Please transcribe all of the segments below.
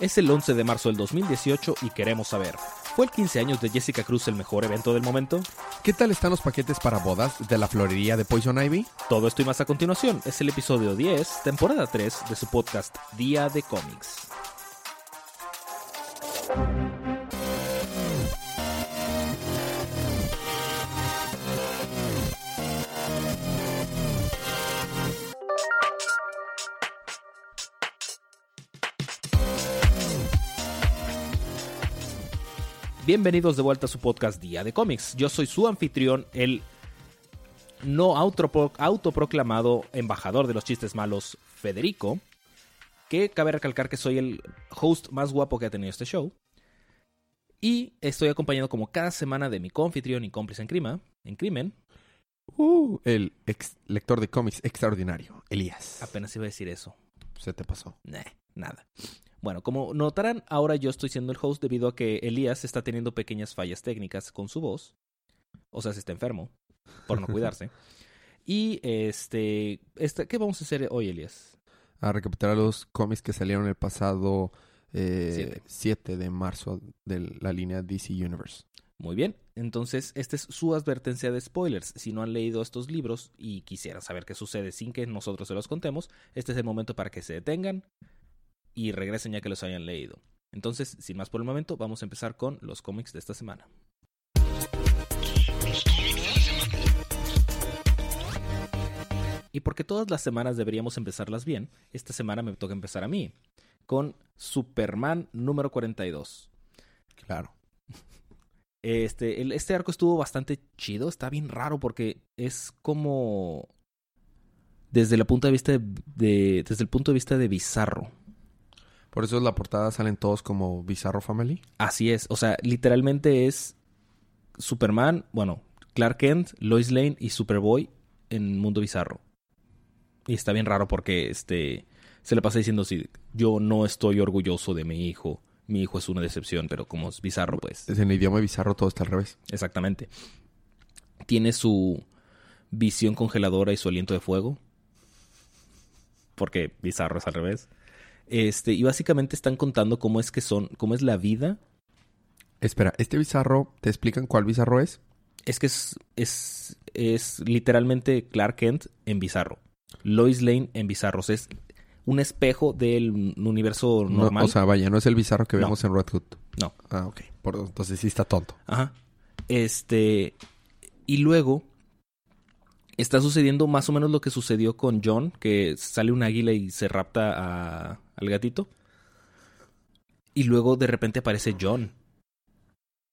Es el 11 de marzo del 2018 y queremos saber, ¿fue el 15 años de Jessica Cruz el mejor evento del momento? ¿Qué tal están los paquetes para bodas de la florería de Poison Ivy? Todo esto y más a continuación es el episodio 10, temporada 3 de su podcast Día de Cómics. Bienvenidos de vuelta a su podcast Día de Cómics. Yo soy su anfitrión, el no autopro- autoproclamado embajador de los chistes malos, Federico. Que cabe recalcar que soy el host más guapo que ha tenido este show. Y estoy acompañado como cada semana de mi confitrión y cómplice en, crima, en crimen. Uh, el ex lector de cómics extraordinario, Elías. Apenas iba a decir eso. Se te pasó. Nah, nada. Bueno, como notarán, ahora yo estoy siendo el host debido a que Elías está teniendo pequeñas fallas técnicas con su voz. O sea, se está enfermo por no cuidarse. Y este, este, ¿qué vamos a hacer hoy, Elías? A recapitular los cómics que salieron el pasado eh, Siete. 7 de marzo de la línea DC Universe. Muy bien, entonces esta es su advertencia de spoilers. Si no han leído estos libros y quisieran saber qué sucede sin que nosotros se los contemos, este es el momento para que se detengan y regresen ya que los hayan leído. Entonces, sin más por el momento, vamos a empezar con los cómics de esta semana. Y porque todas las semanas deberíamos empezarlas bien, esta semana me toca empezar a mí, con Superman número 42. Claro. Este, el- este arco estuvo bastante chido, está bien raro porque es como desde el punto de vista de, de- desde el punto de vista de Bizarro. Por eso en la portada salen todos como Bizarro Family. Así es, o sea, literalmente es Superman, bueno, Clark Kent, Lois Lane y Superboy en mundo bizarro. Y está bien raro porque este se le pasa diciendo así, yo no estoy orgulloso de mi hijo, mi hijo es una decepción, pero como es bizarro, pues Es en el idioma bizarro todo está al revés. Exactamente. Tiene su visión congeladora y su aliento de fuego. Porque bizarro es al revés. Este, y básicamente están contando cómo es que son, cómo es la vida. Espera, ¿este bizarro te explican cuál bizarro es? Es que es, es, es literalmente Clark Kent en bizarro. Lois Lane en bizarros. Es un espejo del universo No, normal. o sea, vaya, no es el bizarro que No. vemos en Red Hood. no. Ah, ok. Por, entonces sí está tonto. Ajá. Este. Y luego. Está sucediendo más o menos lo que sucedió con John, que sale un águila y se rapta a- al gatito. Y luego de repente aparece John.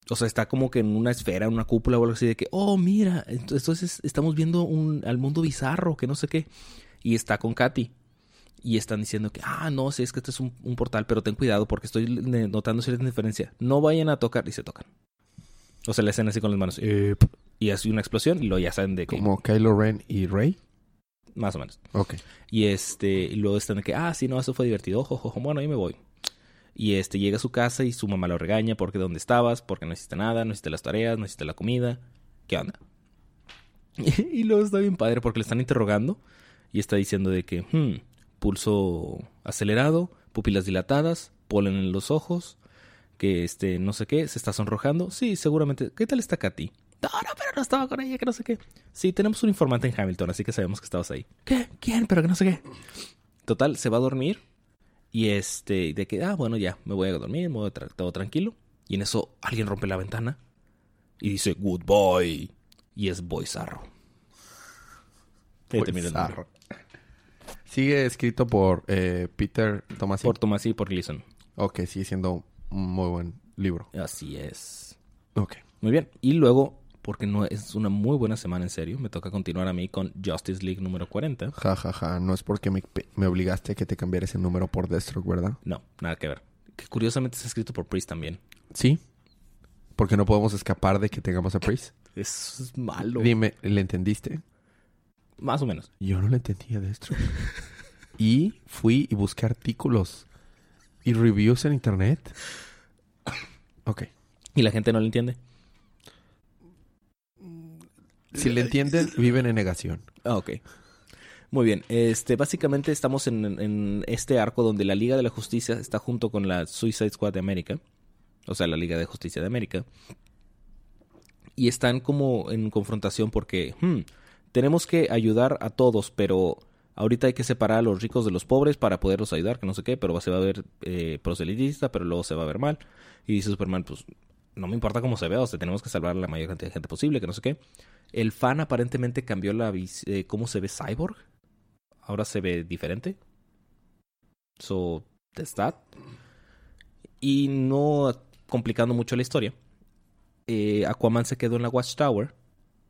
O sea, está como que en una esfera, en una cúpula o algo así de que, oh, mira, ent- entonces estamos viendo un, al mundo bizarro, que no sé qué. Y está con Katy. Y están diciendo que, ah, no, sí, es que este es un, un portal, pero ten cuidado porque estoy notando cierta diferencia. No vayan a tocar y se tocan. O sea, le hacen así con las manos. eh, y hace una explosión y luego ya saben de que. Como Kylo Ren y Rey. Más o menos. Ok. Y este, y luego están de que, ah, sí, no, eso fue divertido. Ojo, ojo, bueno, ahí me voy. Y este, llega a su casa y su mamá lo regaña porque dónde estabas, porque no hiciste nada, no hiciste las tareas, no hiciste la comida. ¿Qué onda? y luego está bien padre porque le están interrogando y está diciendo de que, hmm, pulso acelerado, pupilas dilatadas, polen en los ojos, que este, no sé qué, se está sonrojando. Sí, seguramente. ¿Qué tal está Katy? No, no, pero no estaba con ella, que no sé qué. Sí, tenemos un informante en Hamilton, así que sabemos que estabas ahí. ¿Qué? ¿Quién? Pero que no sé qué. Total, se va a dormir. Y este, de que, ah, bueno, ya, me voy a dormir, me voy a tra- todo tranquilo. Y en eso alguien rompe la ventana y dice, good boy. Y es Boizarro. El número. Bizarro. Sigue escrito por eh, Peter Tomasi. Por Thomas y por Gleason. Ok, sigue siendo un muy buen libro. Así es. Ok. Muy bien. Y luego, porque no es una muy buena semana en serio, me toca continuar a mí con Justice League número 40. Ja, ja, ja. No es porque me, me obligaste a que te cambiara ese número por Deathstroke, ¿verdad? No, nada que ver. Que curiosamente está escrito por Priest también. Sí. Porque no podemos escapar de que tengamos a Priest. Es, es malo. Dime, ¿le entendiste? Más o menos. Yo no le entendía Deathstroke. y fui y busqué artículos y reviews en internet. Ok. Y la gente no lo entiende. Si le entienden, viven en negación. Ah, ok. Muy bien, este, básicamente estamos en, en este arco donde la Liga de la Justicia está junto con la Suicide Squad de América, o sea, la Liga de Justicia de América, y están como en confrontación porque hmm, tenemos que ayudar a todos, pero ahorita hay que separar a los ricos de los pobres para poderlos ayudar, que no sé qué, pero se va a ver eh, proselitista, pero luego se va a ver mal. Y dice Superman, pues no me importa cómo se vea, o sea, tenemos que salvar a la mayor cantidad de gente posible, que no sé qué. El fan aparentemente cambió la eh, cómo se ve Cyborg. Ahora se ve diferente. So, that's Y no complicando mucho la historia. Eh, Aquaman se quedó en la Watchtower.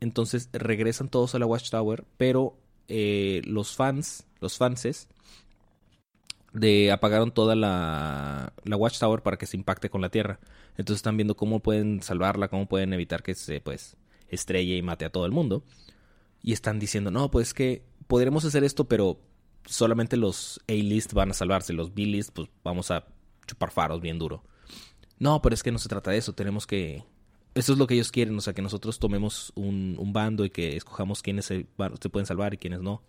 Entonces regresan todos a la Watchtower, pero eh, los fans, los fanses, de apagaron toda la, la Watchtower para que se impacte con la Tierra. Entonces están viendo cómo pueden salvarla, cómo pueden evitar que se pues estrelle y mate a todo el mundo. Y están diciendo, no, pues que podremos hacer esto, pero solamente los A-list van a salvarse, los B-list pues vamos a chupar faros bien duro. No, pero es que no se trata de eso, tenemos que... Eso es lo que ellos quieren, o sea, que nosotros tomemos un, un bando y que escojamos quiénes se, se pueden salvar y quiénes no.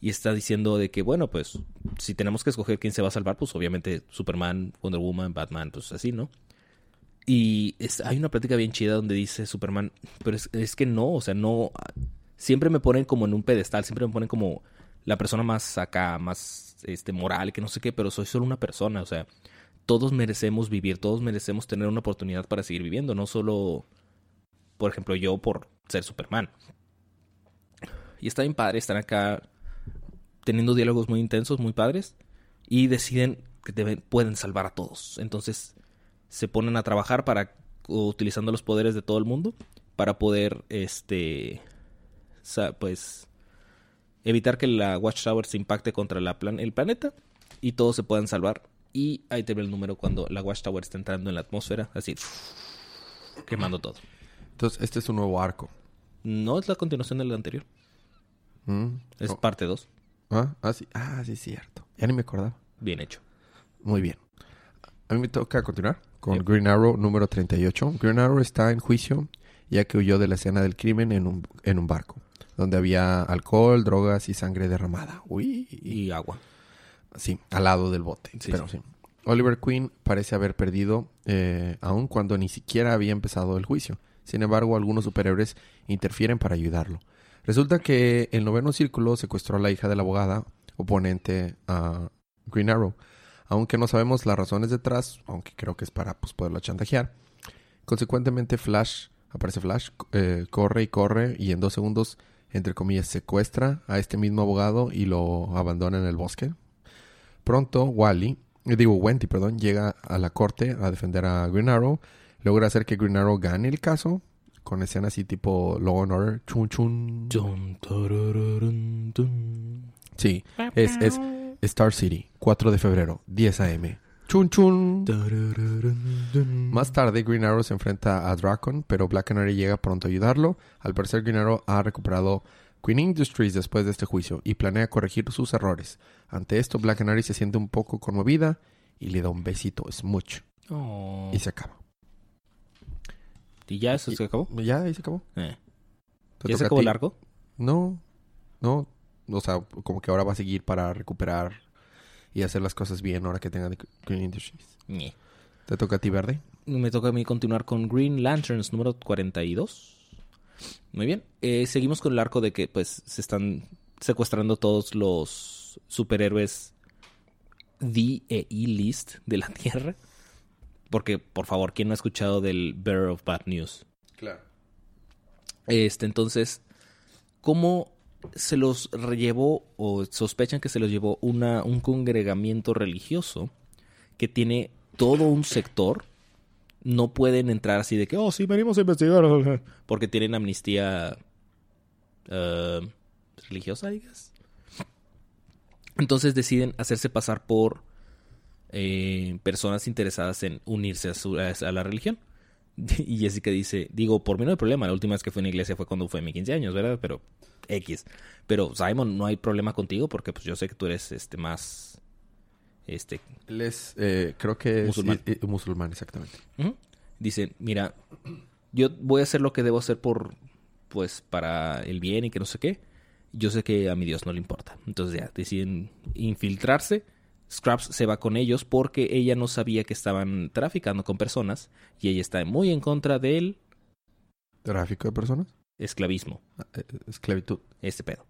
Y está diciendo de que, bueno, pues si tenemos que escoger quién se va a salvar, pues obviamente Superman, Wonder Woman, Batman, pues así, ¿no? Y hay una plática bien chida donde dice Superman, pero es, es, que no, o sea, no, siempre me ponen como en un pedestal, siempre me ponen como la persona más acá, más este moral, que no sé qué, pero soy solo una persona, o sea, todos merecemos vivir, todos merecemos tener una oportunidad para seguir viviendo, no solo, por ejemplo, yo por ser Superman. Y está bien padre, están acá teniendo diálogos muy intensos, muy padres, y deciden que deben, pueden salvar a todos. Entonces se ponen a trabajar para utilizando los poderes de todo el mundo para poder este pues evitar que la Watchtower se impacte contra la plan el planeta y todos se puedan salvar. Y ahí te ve el número cuando la Watchtower está entrando en la atmósfera, así quemando todo. Entonces, este es un nuevo arco. No es la continuación del anterior. Mm. Es parte 2. Ah, ah, sí. Ah, sí, cierto. Ya ni me acordaba. Bien hecho. Muy bien. A mí me toca continuar con Green Arrow número 38. Green Arrow está en juicio ya que huyó de la escena del crimen en un, en un barco donde había alcohol, drogas y sangre derramada. Uy. Y agua. Sí, al lado del bote. pero sí. Oliver Queen parece haber perdido, eh, aun cuando ni siquiera había empezado el juicio. Sin embargo, algunos superhéroes interfieren para ayudarlo. Resulta que el noveno círculo secuestró a la hija de la abogada oponente a Green Arrow. Aunque no sabemos las razones detrás, aunque creo que es para pues, chantajear. Consecuentemente, Flash, aparece Flash, eh, corre y corre y en dos segundos entre comillas, secuestra a este mismo abogado y lo abandona en el bosque. Pronto, Wally, eh, digo Wendy, perdón, llega a la corte a defender a Green Arrow. Logra hacer que Green Arrow gane el caso con escenas así tipo Law and Order. Chun chun. Sí, es, es Star City, 4 de febrero, 10 a.m. Chun chun. Más tarde, Green Arrow se enfrenta a Dracon, pero Black Canary llega pronto a ayudarlo. Al parecer, Green Arrow ha recuperado Queen Industries después de este juicio y planea corregir sus errores. Ante esto, Black Canary se siente un poco conmovida y le da un besito, Smooch. Oh. Y se acaba. ¿Y ya eso se acabó? Ya, ahí se acabó. Eh. ¿Ya se acabó largo? No, no. O sea, como que ahora va a seguir para recuperar y hacer las cosas bien ahora que tenga Green Industries. ¿Te toca a ti, Verde? Me toca a mí continuar con Green Lanterns número 42. Muy bien. Eh, seguimos con el arco de que pues se están secuestrando todos los superhéroes D e E list de la Tierra. Porque, por favor, ¿quién no ha escuchado del Bearer of Bad News? Claro. Este, entonces, ¿cómo se los llevó o sospechan que se los llevó una, un congregamiento religioso que tiene todo un sector. No pueden entrar así de que, oh, sí, venimos a investigar. Porque tienen amnistía uh, religiosa, digas. Entonces deciden hacerse pasar por eh, personas interesadas en unirse a, a, la religión. Y Jessica dice, digo, por mí no hay problema. La última vez que fue a una iglesia fue cuando fue a mis 15 años, ¿verdad? Pero X. Pero Simon, no hay problema contigo porque pues yo sé que tú eres este más este él es eh, creo que musulmán. es musulmán exactamente. Dice, "Mira, yo voy a hacer lo que debo hacer por pues para el bien y que no sé qué, Yo sé que a mi Dios no le importa. Entonces ya deciden infiltrarse. Scraps se va con ellos porque ella no sabía que estaban traficando con personas y ella está muy en contra del ¿Tráfico de personas? esclavismo. Ah, eh, Esclavitud. Este pedo.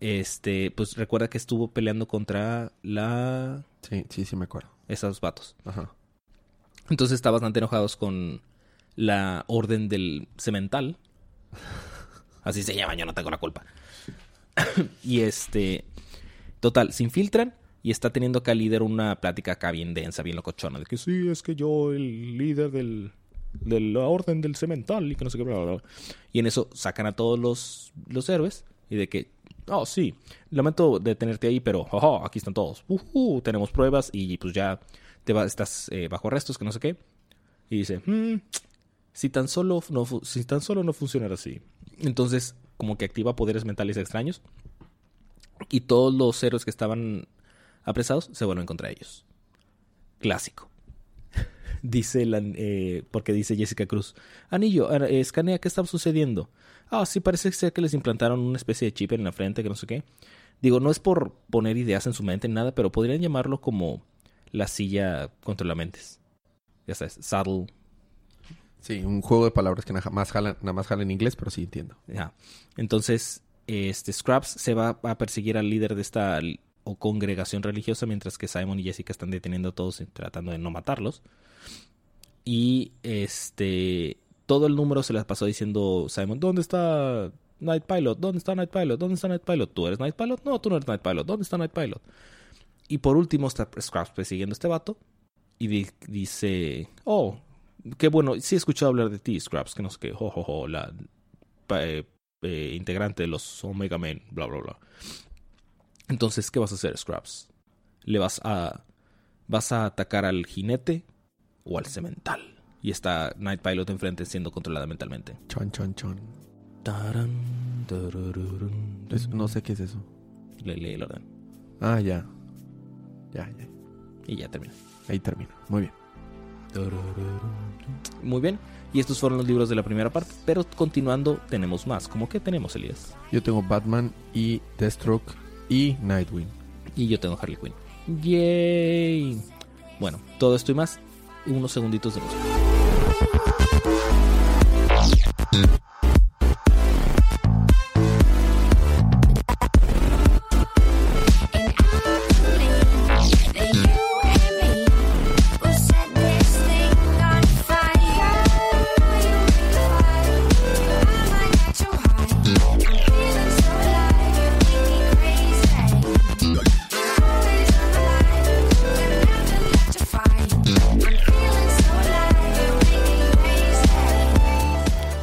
Este, pues recuerda que estuvo peleando contra la Sí, sí, sí me acuerdo. esos vatos. Ajá. Entonces está bastante enojados con la orden del cemental. Así se llama, yo no tengo la culpa. y este, total, se infiltran y está teniendo acá el líder una plática acá bien densa, bien locochona, de que sí, es que yo, el líder del, de la orden del cemental y que no sé qué, bla, bla, bla. Y en eso sacan a todos los, los héroes y de que, oh, sí, lamento detenerte ahí, pero ojo, aquí están todos. Ujú, tenemos pruebas y pues ya te va, estás eh, bajo arrestos, que no sé qué. Y dice, "Hmm, si tan solo no, si tan solo no funcionara así. Entonces, como que activa poderes mentales extraños. Y todos los héroes que estaban apresados se vuelven contra ellos. Clásico. dice la, eh, porque dice Jessica Cruz. Anillo, escanea qué está sucediendo. Ah, sí, parece ser que les implantaron una especie de chip en la frente, que no sé qué. Digo, no es por poner ideas en su mente ni nada, pero podrían llamarlo como la silla contra la mentes. Ya sabes, saddle. Sí, un juego de palabras que nada más jala, nada más jala en inglés, pero sí entiendo. Ajá. Entonces, este Scraps se va a perseguir al líder de esta o congregación religiosa, mientras que Simon y Jessica están deteniendo a todos y tratando de no matarlos. Y este todo el número se las pasó diciendo Simon, ¿dónde está Night Pilot? ¿Dónde está Night Pilot? ¿Dónde está Night Pilot? ¿Tú eres Night Pilot? No, tú no eres Night Pilot. ¿Dónde está Night Pilot? Y por último está Scraps persiguiendo a este vato y di- dice, oh, qué bueno, sí he escuchado hablar de ti, Scraps, que no sé qué, jo, jo, jo, la eh, eh, integrante de los Omega Men, bla, bla, bla. Entonces, ¿qué vas a hacer, Scraps? ¿Le vas a... vas a atacar al jinete o al cemental? Y está Night Pilot enfrente siendo controlada mentalmente. Chon, chon, chon. Taran, tararurun. Es- no sé qué es eso. Le lee el orden. Ah, ya. Ya, ya. Y ya termina. Ahí termina. Muy bien. Muy bien. Y estos fueron los libros de la primera parte. Pero continuando, tenemos más. ¿Cómo que tenemos, Elías? Yo tengo Batman y Deathstroke y Nightwing. Y yo tengo Harley Quinn. ¡Yay! Bueno, todo esto y más. Unos segunditos de música.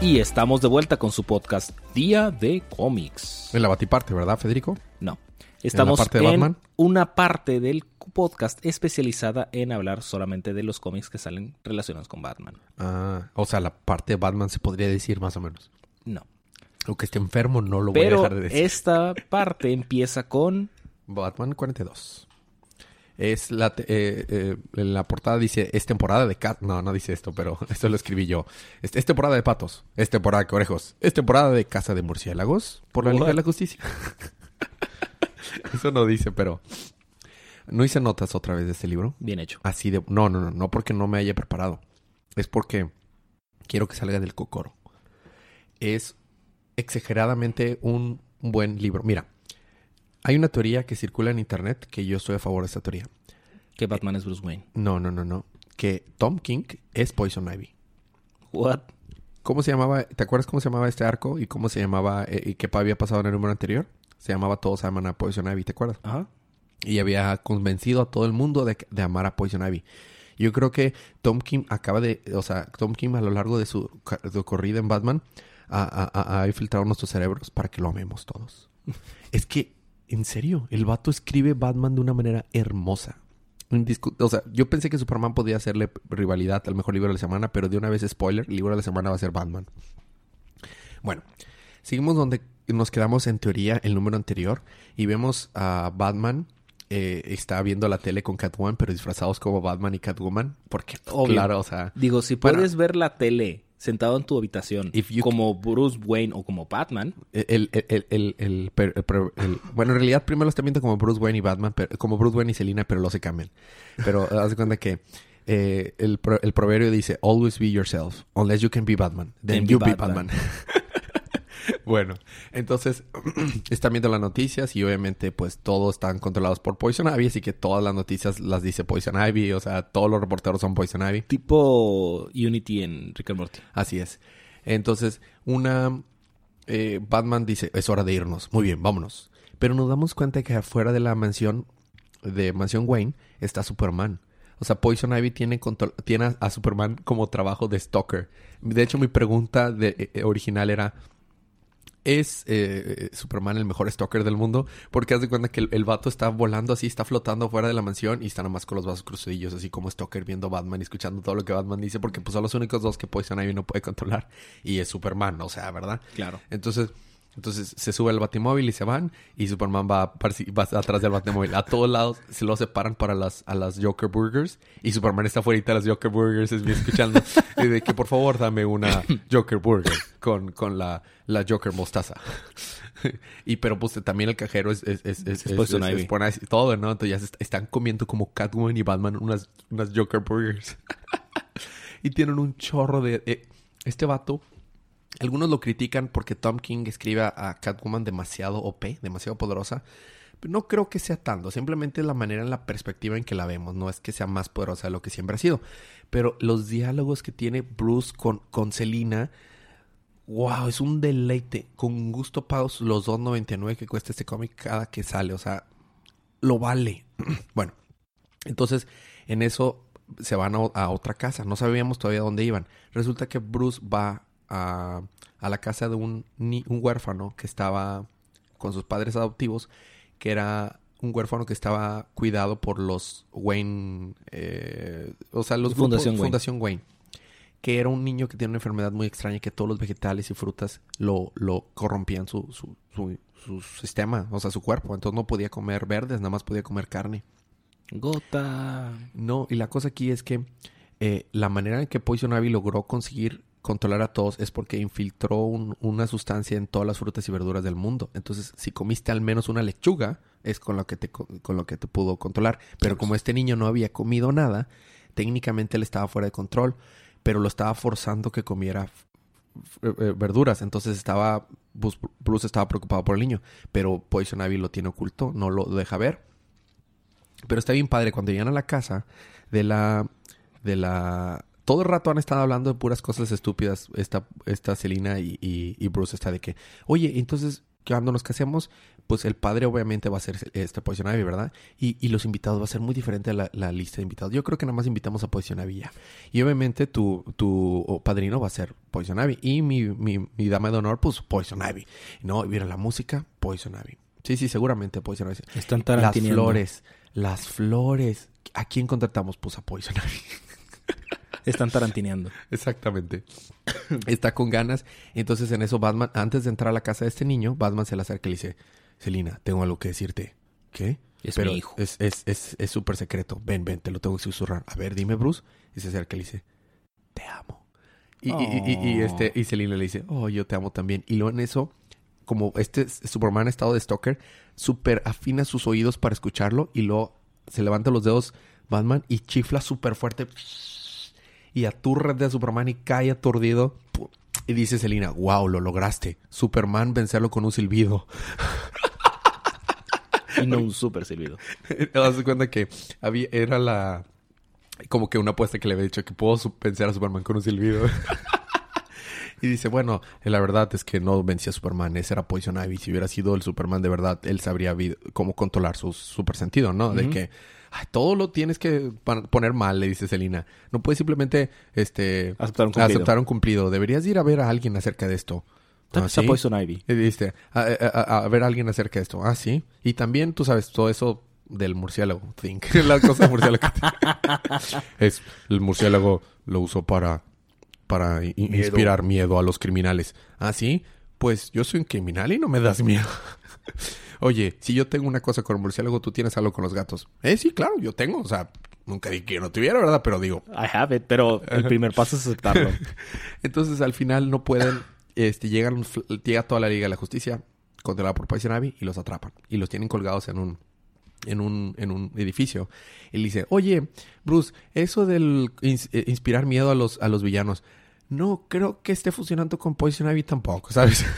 Y estamos de vuelta con su podcast Día de Cómics. En la batiparte, ¿verdad, Federico? No. Estamos parte de en Batman? una parte del podcast especializada en hablar solamente de los cómics que salen relacionados con Batman. Ah, o sea, la parte de Batman se podría decir más o menos. No. Aunque esté enfermo, no lo voy a Pero dejar de decir. esta parte empieza con Batman 42. Es la, eh, eh, en la portada dice, es temporada de cat. No, no dice esto, pero esto lo escribí yo. Es, es temporada de patos. Es temporada de conejos. Es temporada de caza de murciélagos por la Liga de la Justicia. Eso no dice, pero... No hice notas otra vez de este libro. bien hecho. Así de... No, no, no. No porque no me haya preparado. Es porque quiero que salga del cocoro. Es exageradamente un buen libro. Mira, hay una teoría que circula en internet que yo estoy a favor de esta teoría. Que Batman es Bruce Wayne. No, no, no, no. Que Tom King es Poison Ivy. What? ¿Cómo se llamaba? ¿Te acuerdas cómo se llamaba este arco y cómo se llamaba eh, y qué había pasado en el número anterior? Se llamaba Todos aman a Poison Ivy, ¿te acuerdas? Ajá. Y había convencido a todo el mundo de, de amar a Poison Ivy. Yo creo que Tom Kim acaba de, o sea, Tom Kim a lo largo de su, de su corrida en Batman ha, ha- ha- ha infiltrado nuestros cerebros para que lo amemos todos. es que, en serio, el vato escribe Batman de una manera hermosa. O sea, yo pensé que Superman podía hacerle rivalidad al mejor libro de la semana, pero de una vez spoiler, el libro de la semana va a ser Batman. Bueno, seguimos donde nos quedamos en teoría el número anterior y vemos a Batman eh, está viendo la tele con Catwoman, pero disfrazados como Batman y Catwoman, porque Obvio. claro, o sea, Digo, si Bueno. puedes ver la tele sentado en tu habitación, como Bruce Wayne o como Batman, El, el, el, el, bueno, en realidad primero lo están viendo como Bruce Wayne y Batman, pero, como Bruce Wayne y Selina, pero lo se cambian. Pero haz de cuenta que eh, el, pro- el proverbio dice, always be yourself, unless you can be Batman. Then, you be Batman." Batman. bueno, entonces están viendo las noticias y obviamente pues todos están controlados por Poison Ivy, así que todas las noticias las dice Poison Ivy, o sea, todos los reporteros son Poison Ivy. tipo Unity en Rick and Morty. Así es. Entonces, una... eh, Batman dice, es hora de irnos. Muy bien, vámonos. Pero nos damos cuenta que afuera de la mansión, de Mansión Wayne, está Superman. O sea, Poison Ivy tiene, control- tiene a, a Superman como trabajo de stalker. De hecho, mi pregunta de, eh, original era... ¿Es eh, Superman el mejor stalker del mundo? Porque haz de cuenta que el, el vato está volando así, está flotando fuera de la mansión y está nomás con los brazos cruzadillos, así como stalker viendo Batman y escuchando todo lo que Batman dice, porque pues son los únicos dos que Poison Ivy no puede controlar. Y es Superman, o sea, ¿verdad? Claro. Entonces, entonces se sube al batimóvil y se van y Superman va, va atrás del batimóvil. A todos lados se lo separan para las, a las Joker Burgers y Superman está afuera de las Joker Burgers, es bien escuchando. y de que por favor dame una Joker Burger con, con la, la Joker mostaza. y pero pues también el cajero es, es, es, es, Es todo, ¿no? Entonces ya se están comiendo como Catwoman y Batman unas, unas Joker Burgers. y tienen un chorro de... eh, este vato algunos lo critican porque Tom King escribe a Catwoman demasiado OP, demasiado poderosa. Pero no creo que sea tanto. Simplemente la manera en la perspectiva en que la vemos. No es que sea más poderosa de lo que siempre ha sido. Pero los diálogos que tiene Bruce con, con Selina. Wow, es un deleite. Con gusto pago los 2.99 que cuesta este cómic cada que sale. O sea, lo vale. bueno, entonces en eso se van a, a otra casa. No sabíamos todavía dónde iban. Resulta que Bruce va a, a la casa de un, un huérfano que estaba con sus padres adoptivos, que era un huérfano que estaba cuidado por los Wayne, eh, o sea, los Fundación grupos- Wayne. Fundación Wayne. Que era un niño que tiene una enfermedad muy extraña que todos los vegetales y frutas lo, lo corrompían su, su, su, su sistema, o sea, su cuerpo. Entonces no podía comer verdes, nada más podía comer carne. Gota. No, y la cosa aquí es que eh, la manera en que Poison Ivy logró conseguir controlar a todos es porque infiltró un- una sustancia en todas las frutas y verduras del mundo. Entonces, si comiste al menos una lechuga, es con lo que te, co- con lo que te pudo controlar. Pero como este niño no había comido nada, técnicamente él estaba fuera de control, pero lo estaba forzando que comiera f- eh, verduras. Entonces estaba, Bruce estaba preocupado por el niño, pero Poison Ivy lo tiene oculto, no lo deja ver. Pero está bien padre cuando llegan a la casa de la de la todo el rato han estado hablando de puras cosas estúpidas esta esta Selina y, y, y Bruce está de que, "Oye, entonces cuando nos casemos, pues el padre obviamente va a ser este Poison Ivy, ¿verdad? Y, y los invitados va a ser muy diferente a la, la lista de invitados. Yo creo que nada más invitamos a Poison Ivy ya. Y obviamente tu, tu padrino va a ser Poison Ivy. Y mi, mi, mi dama de honor, pues Poison Ivy. No, y mira la música, Poison Ivy. Sí, sí, seguramente Poison Ivy. Están Las flores, las flores. ¿A quién contratamos? Pues a Poison Ivy. Están tarantineando. Exactamente. Está con ganas. Entonces en eso Batman, antes de entrar a la casa de este niño, Batman se le acerca y le dice, Selina, tengo algo que decirte. ¿Qué? Es Pero mi hijo. Es es es es súper secreto. Ven, ven, te lo tengo que susurrar. A ver, dime, Bruce. Y se acerca y le dice, te amo. Y, y- y- y- y, Oh. este, y Selina le dice, oh, yo te amo también. Y luego en eso, como este Superman ha estado de Stalker, súper afina sus oídos para escucharlo. Y luego se levanta los dedos Batman y chifla súper fuerte. Y a Superman y cae aturdido. Y dice Selina, wow, lo lograste. Superman vencerlo con un silbido. Y no un super silbido. Te das cuenta que había, era la. Como que una apuesta que le había dicho que puedo vencer a Superman con un silbido. y dice, bueno, la verdad es que no vencía a Superman, ese era Poison Ivy. Si hubiera sido el Superman de verdad, él sabría cómo controlar su super sentido, ¿no? De que "Ay, todo lo tienes que poner mal, le dice Selina. No puedes simplemente este, Aceptar un cumplido. aceptar un cumplido. Deberías ir a ver a alguien acerca de esto. ¿Dónde ¿Ah, está sí? Poison Ivy? Y dijiste, a, a- a- ver a alguien acerca de esto. Ah, sí. Y también, tú sabes, todo eso del murciélago. Think. La cosa murciélago. es, el murciélago lo usó para, para inspirar miedo a los criminales. Ah, sí. Pues yo soy un criminal y no me das miedo. Oye, si yo tengo una cosa con el murciélago, tú tienes algo con los gatos. Eh, sí, claro, yo tengo. O sea, Nunca dije que yo no tuviera, ¿verdad? Pero digo, I have it, pero el primer paso es aceptarlo. Entonces al final no pueden, este, llegan, llega toda la Liga de la Justicia controlada por Poison Ivy y los atrapan. Y los tienen colgados en un, en un, en un edificio. Y le dice, oye, Bruce, eso del eh, inspirar miedo a los, a los villanos, no creo que esté funcionando con Poison Ivy tampoco, ¿sabes?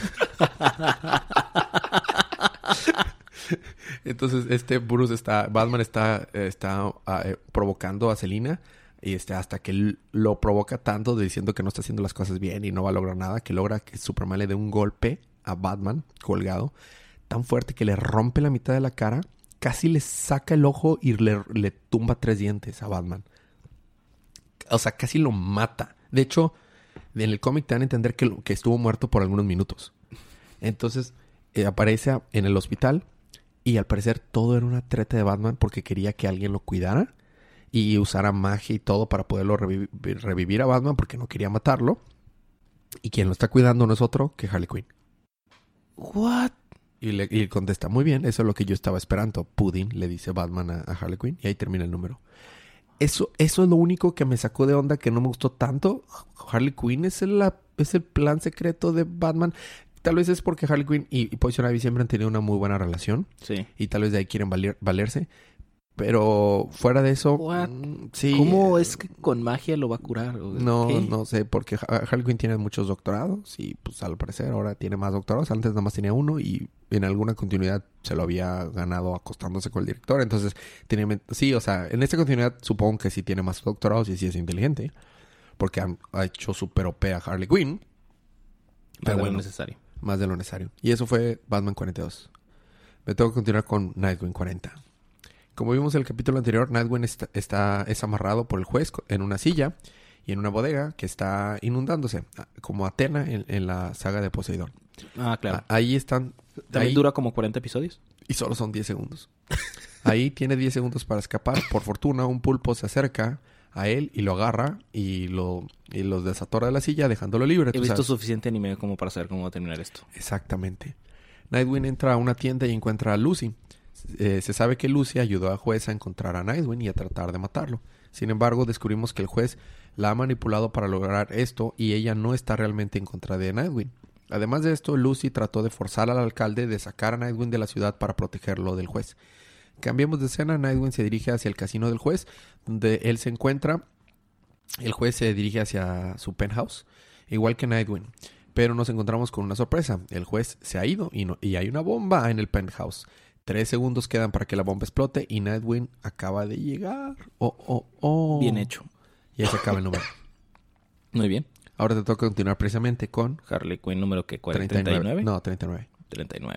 Entonces, este Bruce está, Batman está, eh, está ah, eh, provocando a Selina y este, hasta que lo provoca tanto diciendo que no está haciendo las cosas bien y no va a lograr nada, que logra que Superman le dé un golpe a Batman colgado tan fuerte que le rompe la mitad de la cara, casi le saca el ojo y le, tumba tres dientes a Batman. O sea, casi lo mata. De hecho, en el cómic te dan a entender que, estuvo muerto por algunos minutos. Entonces, eh, aparece en el hospital y al parecer todo era una treta de Batman porque quería que alguien lo cuidara y usara magia y todo para poderlo revivi- revivir a Batman porque no quería matarlo. Y quien lo está cuidando no es otro que Harley Quinn. What? Y le y contesta, muy bien, eso es lo que yo estaba esperando. Pudding, le dice Batman a, a Harley Quinn. Y ahí termina el número. Eso, eso es lo único que me sacó de onda, que no me gustó tanto. Harley Quinn es el, la- es el plan secreto de Batman. Tal vez es porque Harley Quinn y, y Poison Ivy siempre han tenido una muy buena relación. Sí. Y tal vez de ahí quieren valer- valerse. Pero fuera de eso... What? mm, sí. ¿Cómo es que con magia lo va a curar? ¿O No, qué? no sé, porque Ha- Harley Quinn tiene muchos doctorados y pues al parecer ahora tiene más doctorados. Antes nada más tenía uno y en alguna continuidad se lo había ganado acostándose con el director. Entonces, tenía, sí, o sea, en esta continuidad supongo que sí tiene más doctorados y sí es inteligente. Porque han- ha hecho super OP a Harley Quinn. Pero Pero bueno, bueno, necesario. más de lo necesario. Y eso fue Batman 42. Me tengo que continuar con Nightwing 40. Como vimos en el capítulo anterior, Nightwing está, está- es amarrado por el juez en una silla y en una bodega que está inundándose, a- como Atena en, en la saga de Poseidón. Ah, claro. A- ahí están... ¿También ahí- dura como 40 episodios? Y solo son 10 segundos. Ahí tiene 10 segundos para escapar. Por fortuna, un pulpo se acerca a él y lo agarra y lo, y lo desatora de la silla dejándolo libre. He visto sabes. suficiente anime como para saber cómo va a terminar esto. Exactamente. Nightwing entra a una tienda y encuentra a Lucy. Eh, se sabe que Lucy ayudó al juez a encontrar a Nightwing y a tratar de matarlo. Sin embargo, descubrimos que el juez la ha manipulado para lograr esto y ella no está realmente en contra de Nightwing. Además de esto, Lucy trató de forzar al alcalde de sacar a Nightwing de la ciudad para protegerlo del juez. Cambiemos de escena, Nightwing se dirige hacia el casino del juez, donde él se encuentra. El juez se dirige hacia su penthouse, igual que Nightwing. Pero nos encontramos con una sorpresa. El juez se ha ido y hay una bomba en el penthouse. Tres segundos quedan para que la bomba explote y Nightwing acaba de llegar. Oh, oh, oh. Bien hecho. Y ahí se acaba el número. Muy bien. Ahora te toca continuar precisamente con Harley Quinn número que 39. 39. No, 39. 39.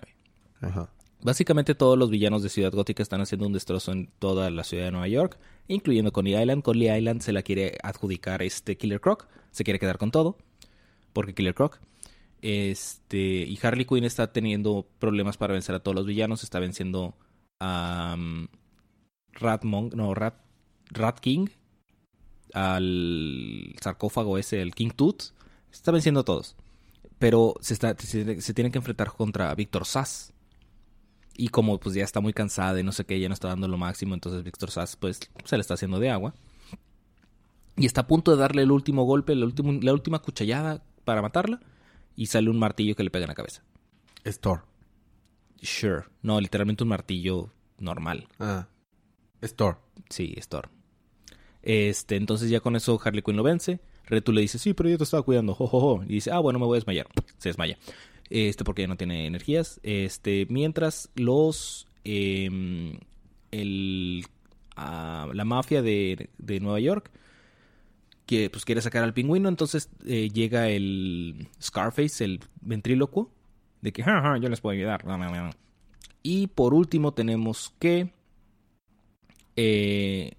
Ajá. Básicamente todos los villanos de Ciudad Gótica están haciendo un destrozo en toda la ciudad de Nueva York, incluyendo Coney Island. Coney Island se la quiere adjudicar este Killer Croc, se quiere quedar con todo, porque Killer Croc. Este, y Harley Quinn está teniendo problemas para vencer a todos los villanos, está venciendo a um, no, Rat, Rat King, al sarcófago ese, el King Tooth, está venciendo a todos. Pero se, está, se, que enfrentar contra Víctor Sass. Y como pues ya está muy cansada y no sé qué, ya no está dando lo máximo, entonces Víctor Sass pues se le está haciendo de agua. Y está a punto de darle el último golpe, la, última cuchallada para matarla. Y sale un martillo que le pega en la cabeza. Es Thor. Sure. No, literalmente un martillo normal. Ah. Es Thor. Sí, es Thor. Este, entonces ya con eso Harley Quinn lo vence. Retu le dice, sí, pero yo te estaba cuidando, jojojo. Y dice, ah, bueno, me voy a desmayar. Se desmaya. Este, porque ya no tiene energías. Este, mientras los. em, el, ah, la mafia de, de Nueva York. Que pues quiere sacar al pingüino. Entonces eh, llega el Scarface, el ventrílocuo. De que, "Ja, ja, yo les puedo ayudar. Y por último tenemos que. eh,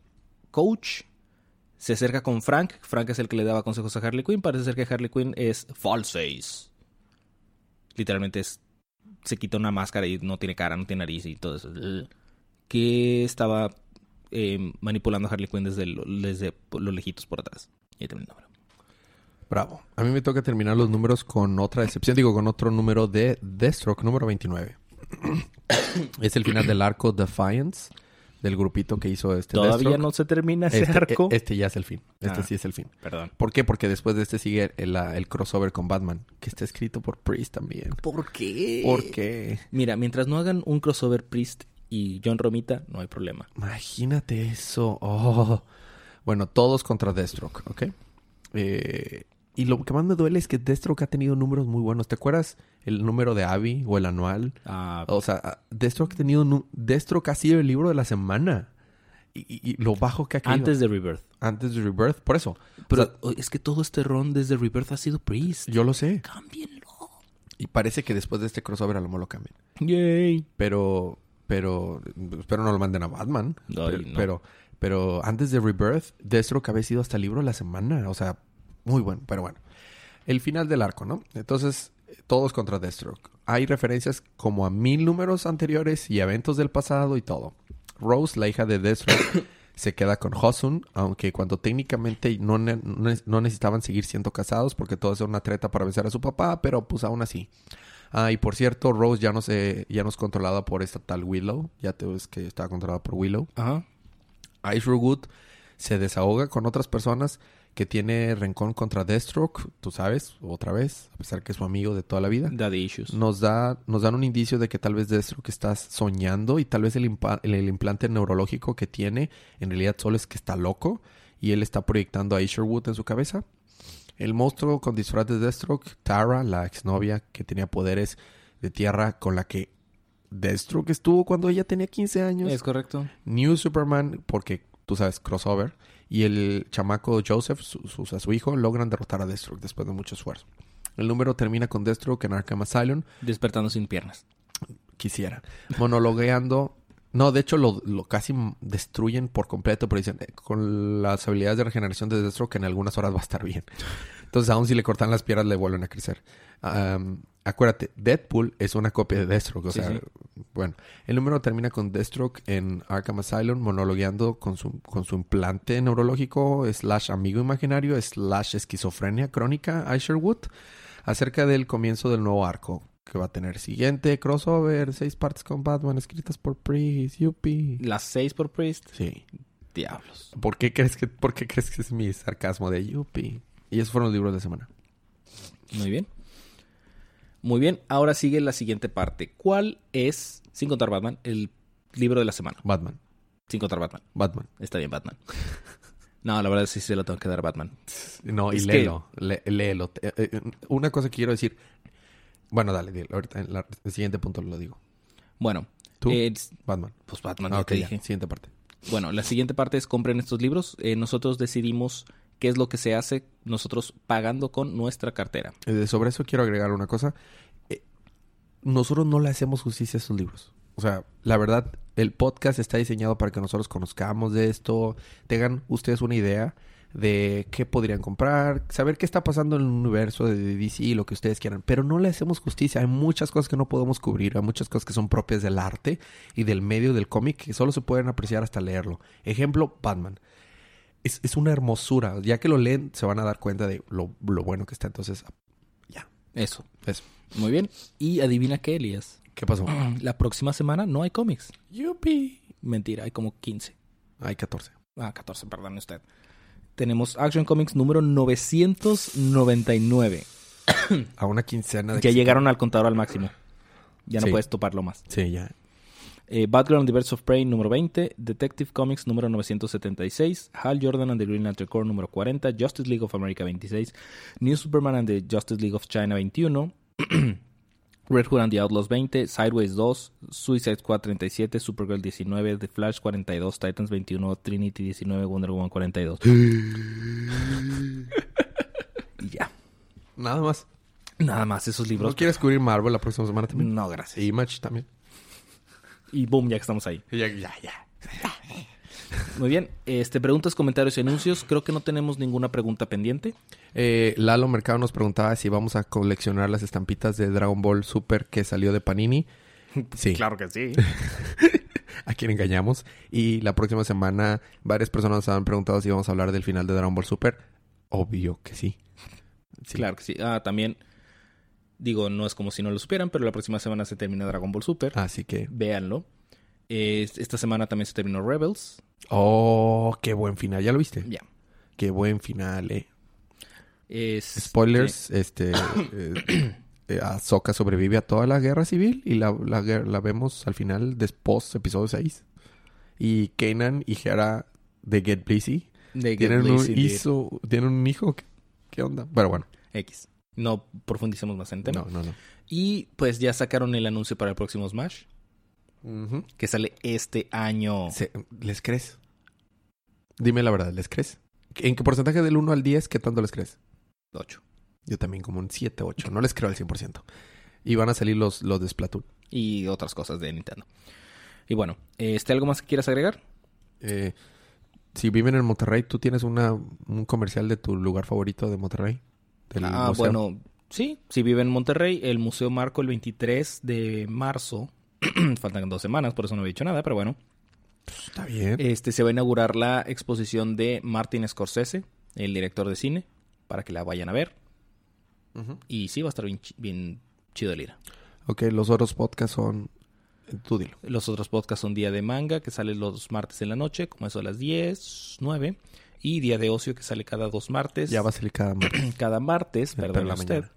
Coach se acerca con Frank. Frank es el que le daba consejos a Harley Quinn. Parece ser que Harley Quinn es Falseface. Literalmente es. Se quita una máscara y no tiene cara, no tiene nariz y todo eso. Que estaba eh, manipulando a Harley Quinn desde, desde los lejitos por atrás. Y ahí termina el número. Bravo. A mí me toca terminar los números con otra excepción. Digo, con otro número de Deathstroke, número 29. es el final del arco Defiance, del grupito que hizo este Todavía Deathstroke. no se termina ese este, arco. e- este ya es el fin. Este Ah. sí es el fin. Perdón. ¿Por qué? Porque después de este sigue el, el crossover con Batman, que está escrito por Priest también. ¿Por qué? ¿Por qué? Mira, mientras no hagan un crossover Priest y John Romita, no hay problema. Imagínate eso. Oh. Bueno, todos contra Deathstroke, ¿ok? Eh, y lo que más me duele es que Deathstroke ha tenido números muy buenos. ¿Te acuerdas el número de Abby o el anual? Ah, O sea, Deathstroke ha tenido... Deathstroke ha sido el libro de la semana. Y, y- y lo bajo que ha caído. antes de Rebirth. Antes de Rebirth. Por eso. Pero O sea, o- es que todo este ron desde Rebirth ha sido Priest. yo lo sé. Cámbienlo. Y parece que después de este crossover a lo mejor lo cambien. Yay. Pero... Pero... Espero no lo manden a Batman. Ay, pero, no. pero... Pero antes de Rebirth, Deathstroke había sido hasta el libro la semana. O sea, muy bueno. Pero bueno. El final del arco, ¿no? Entonces, todos contra Deathstroke. Hay referencias como a mil números anteriores y eventos del pasado y todo. Rose, la hija de Deathstroke, se queda con Hosun, aunque cuando técnicamente no, no necesitaban seguir siendo casados porque todo es una treta para vencer a su papá, pero pues aún así. Ah, y por cierto, Rose ya no se, ya no es controlada por esta tal Willow. Ya te ves que estaba controlada por Willow. Ajá. Wood se desahoga con otras personas que tiene rencón contra Deathstroke, tú sabes, otra vez, a pesar que es su amigo de toda la vida. Daddy issues. Nos, da, nos dan un indicio de que tal vez Deathstroke está soñando y tal vez el, impa- el, el implante neurológico que tiene en realidad solo es que está loco y él está proyectando a Wood en su cabeza. El monstruo con disfraz de Deathstroke, Tara, la exnovia que tenía poderes de tierra con la que Deathstroke estuvo cuando ella tenía 15 años. Es correcto. New Superman, porque tú sabes, crossover, y el chamaco Joseph, su, su, su hijo, logran derrotar a Deathstroke después de mucho esfuerzo. El número termina con Deathstroke en Arkham Asylum. Despertando sin piernas. Quisiera. Monologueando. No, de hecho lo, lo casi destruyen por completo, pero dicen, eh, con las habilidades de regeneración de Deathstroke en algunas horas va a estar bien. Entonces, aún si le cortan las piernas, le vuelven a crecer. Um, acuérdate, Deadpool es una copia de Deathstroke. O Sí, sea, sí. bueno. El número termina con Deathstroke en Arkham Asylum monologueando con su, con su implante neurológico slash amigo imaginario slash esquizofrenia crónica a Sherwood acerca del comienzo del nuevo arco que va a tener siguiente crossover, seis partes con Batman escritas por Priest, yupi. Las seis por Priest. Sí. Diablos. ¿Por qué crees que, por qué crees que es mi sarcasmo de yupi? Y esos fueron los libros de semana. Muy bien. Muy bien. Ahora sigue la siguiente parte. ¿Cuál es, sin contar Batman, el libro de la semana? Batman. Sin contar Batman. Batman. Está bien, Batman. No, la verdad sí se lo tengo que dar a Batman. No, y Es que- léelo. lé- léelo. Eh, eh, una cosa que quiero decir. Bueno, dale, dile, ahorita en la- el siguiente punto lo digo. Bueno, ¿Tú? eh, Batman. pues Batman, Ah, ya te ya. dije. Siguiente parte. Bueno, la siguiente parte es compren estos libros. Nosotros decidimos qué es lo que se hace nosotros pagando con nuestra cartera. Eh, sobre eso quiero agregar una cosa. Eh, nosotros no le hacemos justicia a estos libros. O sea, la verdad, el podcast está diseñado para que nosotros conozcamos de esto, tengan ustedes una idea de qué podrían comprar, saber qué está pasando en el universo de DC, lo que ustedes quieran. Pero no le hacemos justicia. Hay muchas cosas que no podemos cubrir, hay muchas cosas que son propias del arte y del medio del cómic que solo se pueden apreciar hasta leerlo. Ejemplo, Batman. Es, es una hermosura. Ya que lo leen, se van a dar cuenta de lo, lo bueno que está. Entonces, ya. Eso. Eso. Muy bien. Y adivina qué, Elías. ¿Qué pasó? La próxima semana no hay cómics. Yupi. Mentira, hay como 15. Hay 14. Ah, 14, perdone usted. Tenemos Action Comics número 999. A una quincena de Ya que- llegaron al contador al máximo. Ya no Sí. puedes toparlo más. Sí, ya. Eh, Batgirl and the Birds of Prey número 20, Detective Comics número 976, Hal Jordan and the Green Lantern Corps número 40, Justice League of America 26, New Superman and the Justice League of China 21, Red Hood and the Outlaws 20, Sideways 2, Suicide Squad 37, Supergirl 19, The Flash 42, Titans 21, Trinity 19, Wonder Woman 42. y ya. Nada más. Nada más esos ¿No libros. quieres cubrir Marvel la próxima semana también? No, gracias. Y Image también. Y boom, ya que estamos ahí. Ya, ya, ya. Muy bien. Este, preguntas, comentarios y anuncios. Creo que no tenemos ninguna pregunta pendiente. Eh, Lalo Mercado nos preguntaba si vamos a coleccionar las estampitas de Dragon Ball Super que salió de Panini. Sí. que sí. a quien engañamos. Y la próxima semana varias personas nos han preguntado si vamos a hablar del final de Dragon Ball Super. Obvio que sí. Sí. Claro que sí. Ah, también, digo, no es como si no lo supieran, pero la próxima semana se termina Dragon Ball Super. Así que Véanlo. Eh, esta semana también se terminó Rebels. Oh, qué buen final. ¿Ya lo viste? Ya. Qué buen final, eh. Spoilers, este... eh, eh, Ahsoka sobrevive a toda la guerra civil y la, la, la vemos al final después, episodio 6. Y Kanan y Hera de Get Busy de Get tienen un, hijo, tienen un hijo. ¿Qué, qué onda? Pero bueno, X. No profundicemos más en el tema. no, no, no. Y pues ya sacaron el anuncio para el próximo Smash, que sale este año. Se- ¿Les crees? Dime la verdad, ¿les crees? ¿En qué porcentaje del 1 al 10 qué tanto les crees? 8. Yo también como un 7, 8. No les creo al 100%. Y van a salir los, los de Splatoon. Y otras cosas de Nintendo. Y bueno, este, ¿algo más que quieras agregar? Eh, si viven en Monterrey, ¿tú tienes una, un comercial de tu lugar favorito de Monterrey? Del ah, museo? bueno, sí, si vive en Monterrey, el Museo Marco el 23 de marzo. Faltan dos semanas, por eso no he dicho nada, pero bueno. Está bien. Este se va a inaugurar la exposición de Martin Scorsese, el director de cine, para que la vayan a ver. Y sí, va a estar bien, bien chido el ir. Ok, los otros podcasts son... Tú dilo. Los otros podcasts son Día de Manga, que sale los martes en la noche, como eso a las 10, 9. Y Día de Ocio, que sale cada dos martes. Ya va a salir cada martes. Cada martes, perdón usted. mañana.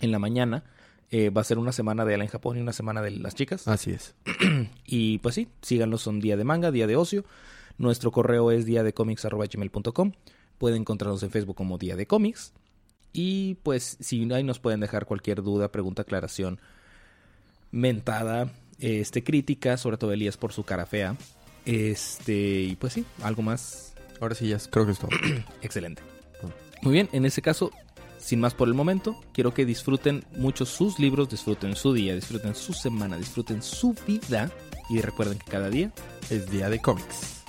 En la mañana. eh, va a ser una semana de Ala en Japón y una semana de las chicas. Así es. Y pues sí, síganlos, son Día de Manga, Día de Ocio. Nuestro correo es diadecomics.gmail.com. Pueden encontrarnos en Facebook como Día de Cómics. Y pues si ahí nos pueden dejar cualquier duda, pregunta, aclaración, mentada, este, crítica, sobre todo Elías por su cara fea. Este, y pues sí, algo más Ahora sí, ya creo que es todo. excelente. Muy bien, en ese caso, sin más por el momento, quiero que disfruten mucho sus libros, disfruten su día, disfruten su semana, disfruten su vida y recuerden que cada día es día de cómics.